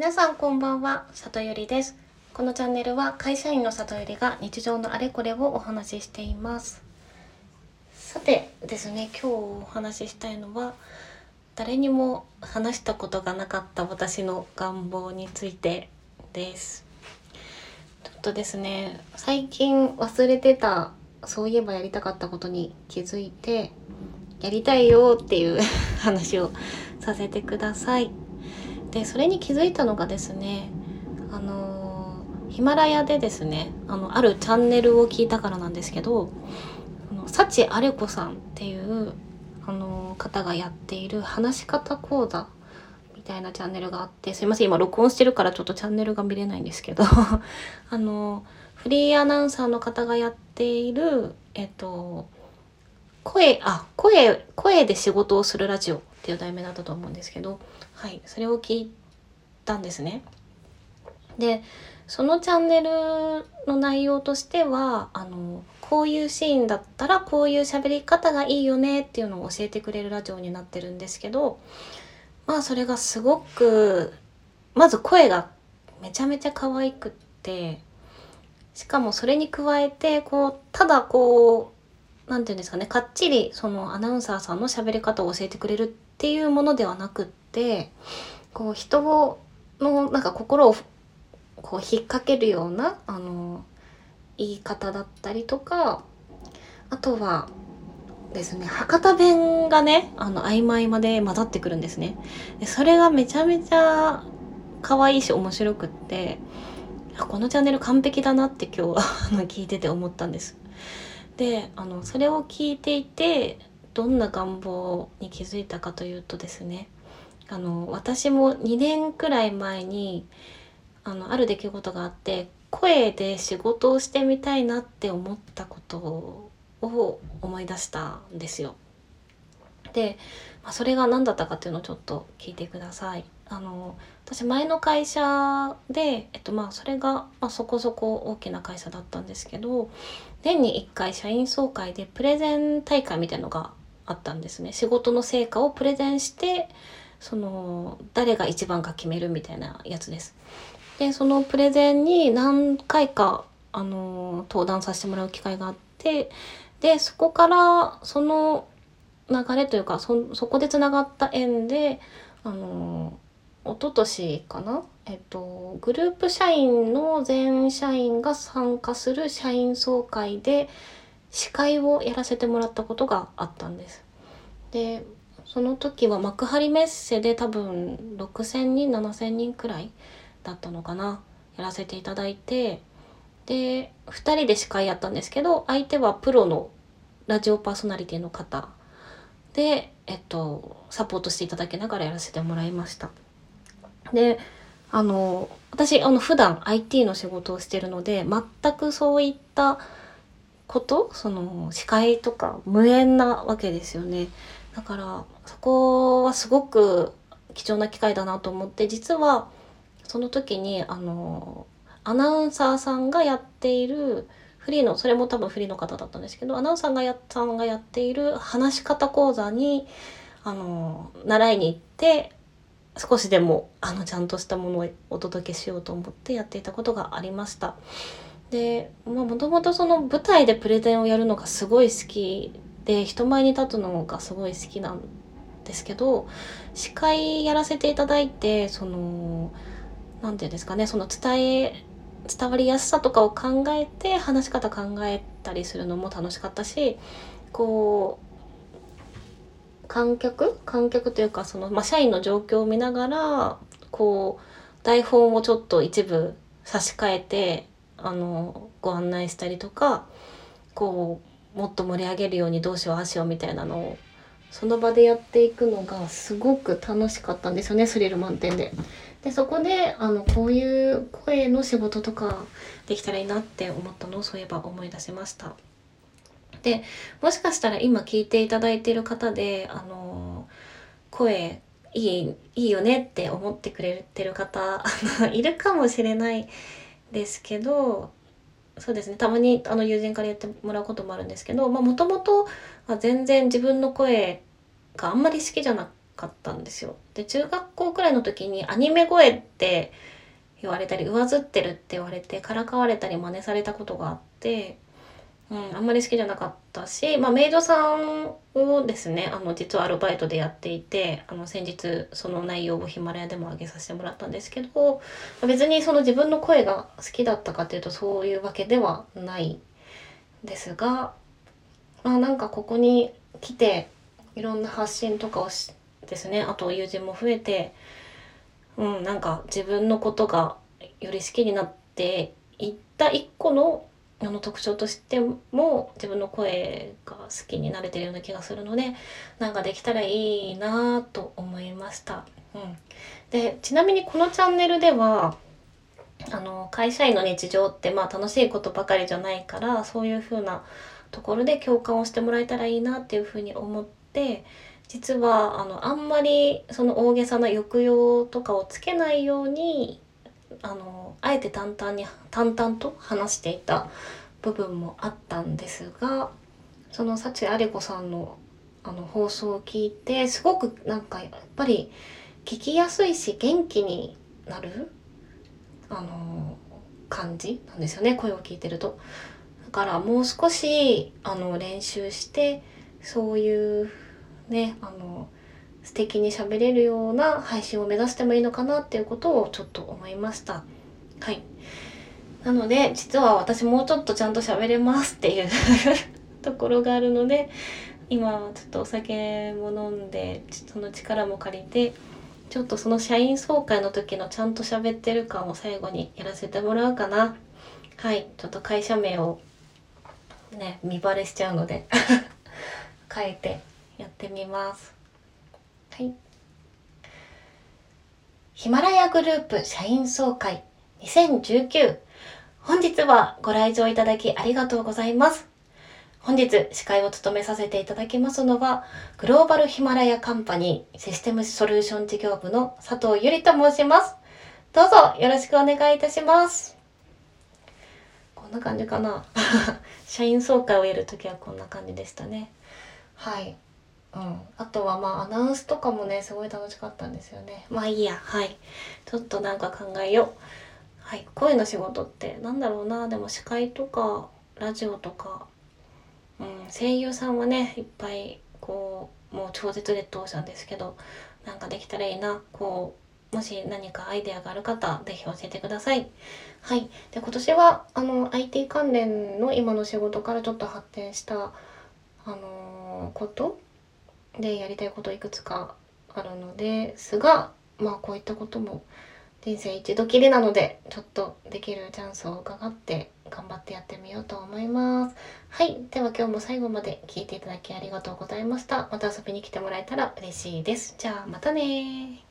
皆さんこんばんは、里ゆりです。このチャンネルは会社員の里ゆりが日常のあれこれをお話ししています。さてですね、今日お話ししたいのは誰にも話したことがなかった私の願望についてです。ちょっとですね、最近忘れてたそういえばやりたかったことに気づいてやりたいよっていう 話をさせてください。でそれに気づいたのがですねあのヒマラヤでですねあのあるチャンネルを聞いたからなんですけどあの幸あれ子さんっていうあの方がやっている話し方講座みたいなチャンネルがあってすいません今録音してるからちょっとチャンネルが見れないんですけど あのフリーアナウンサーの方がやっているえっと声あ声声で仕事をするラジオっていう題名だったと思うんですけどはいそれを聞いたんですね。でそのチャンネルの内容としてはあのこういうシーンだったらこういう喋り方がいいよねっていうのを教えてくれるラジオになってるんですけどまあそれがすごくまず声がめちゃめちゃ可愛くってしかもそれに加えてこうただこう何て言うんですかねかっちりそのアナウンサーさんの喋り方を教えてくれるっていうものではなくってこう人をのなんか心をこう引っ掛けるようなあの言い方だったりとかあとはですね博多弁がねあの合間合間で混ざってくるんですね。でそれがめちゃめちゃ可愛いし面白くってこのチャンネル完璧だなって今日あの聞いてて思ったんです。であのそれを聞いていてどんな願望に気づいたかというとですねあの私も2年くらい前にあのある出来事があって声で仕事をしてみたいなって思ったことを思い出したんですよ。で、まあ、それが何だったかっていうのをちょっと聞いてください。あの私前の会社で、えっと、まあそれが、まあ、そこそこ大きな会社だったんですけど年に1回社員総会でプレゼン大会みたいのがあったんですね仕事の成果をプレゼンしてその誰が一番か決めるみたいなやつです。でそのプレゼンに何回かあの登壇させてもらう機会があってでそこからその流れというかそそこでつながった縁であの一昨年かな？えっとグループ社員の全社員が参加する社員総会で司会をやらせてもらったことがあったんです。でその時は幕張メッセで多分6,000人7,000人くらいだったのかなやらせていただいてで2人で司会やったんですけど相手はプロのラジオパーソナリティの方で、えっと、サポートしていただきながらやらせてもらいました。であの私あの普段 IT の仕事をしてるので全くそういったことその司会とか無縁なわけですよね。だからそこはすごく貴重な機会だなと思って実はその時にあのアナウンサーさんがやっているフリーのそれも多分フリーの方だったんですけどアナウンサーがやさんがやっている話し方講座にあの習いに行って少しでもあのちゃんとしたものをお届けしようと思ってやっていたことがありました。でもともとその舞台でプレゼンをやるのがすごい好きで人前に立つのがすごい好きなんですけど司会やらせていただいてその何て言うんですかねその伝え伝わりやすさとかを考えて話し方考えたりするのも楽しかったしこう観客？観客というかその、まあ、社員の状況を見ながらこう台本をちょっと一部差し替えてあのご案内したりとかこうもっと盛り上げるようにどうしようああしようみたいなのをその場でやっていくのがすごく楽しかったんですよねスリル満点で。でそこであのこういう声の仕事とかできたらいいなって思ったのをそういえば思い出しました。でもしかしたら今聞いていただいている方であの声いいいいよねって思ってくれてる方いるかもしれないですけどそうですねたまにあの友人から言ってもらうこともあるんですけどもともと全然自分の声があんまり好きじゃなかったんですよ。で中学校くらいの時にアニメ声って言われたり上ずってるって言われてからかわれたり真似されたことがあって、うん、あんまり好きじゃなかったし、まあ、メイドさんをですねあの実はアルバイトでやっていてあの先日その内容をヒマラヤでも上げさせてもらったんですけど別にその自分の声が好きだったかっていうとそういうわけではないですが、まあ、なんかここに来ていろんな発信とかをしですねあと友人も増えてうんなんか自分のことがより好きになっていった一個のの特徴としても自分の声が好きになれてるような気がするのでなんかできたらいいなと思いました。うん、でちなみにこのチャンネルではあの会社員の日常ってまあ楽しいことばかりじゃないからそういう風なところで共感をしてもらえたらいいなっていう風に思って実はあのあんまりその大げさな抑揚とかをつけないようにあのあえて淡々に淡々と話していた部分もあったんですがその幸あれ子さんのあの放送を聞いてすごくなんかやっぱり聞きやすいし元気になるあの感じなんですよね声を聞いてると。だからもう少しあの練習してそういうねあの素敵に喋れるような配信を目指してもいいのかなっていうことをちょっと思いました。はい。なので実は私もうちょっとちゃんと喋れますっていう ところがあるので今はちょっとお酒も飲んでその力も借りてちょっとその社員総会の時のちゃんと喋ってる感を最後にやらせてもらうかな。はい。ちょっと会社名をね、見バレしちゃうので 変えてやってみます。はい。ヒマラヤグループ社員総会2019本日はご来場いただきありがとうございます。本日司会を務めさせていただきますのは、グローバルヒマラヤカンパニーシステムソリューション事業部の佐藤ゆりと申します。どうぞよろしくお願いいたします。こんな感じかな。社員総会をやるときはこんな感じでしたね。はい。うん、あとはまあアナウンスとかもねすごい楽しかったんですよね。まあいいや。はい。ちょっとなんか考えよう。はい。声の仕事ってなんだろうな。でも司会とかラジオとか、うん、声優さんはねいっぱいこうもう超絶劣等者ですけどなんかできたらいいな。こうもし何かアイデアがある方是非教えてください。はい。で今年はあの IT 関連の今の仕事からちょっと発展したあのー、ことでやりたいこといくつかあるのですがまあこういったことも人生一度きりなのでちょっとできるチャンスを伺って頑張ってやってみようと思います。はい。では今日も最後まで聞いていただきありがとうございました。また遊びに来てもらえたら嬉しいです。じゃあまたね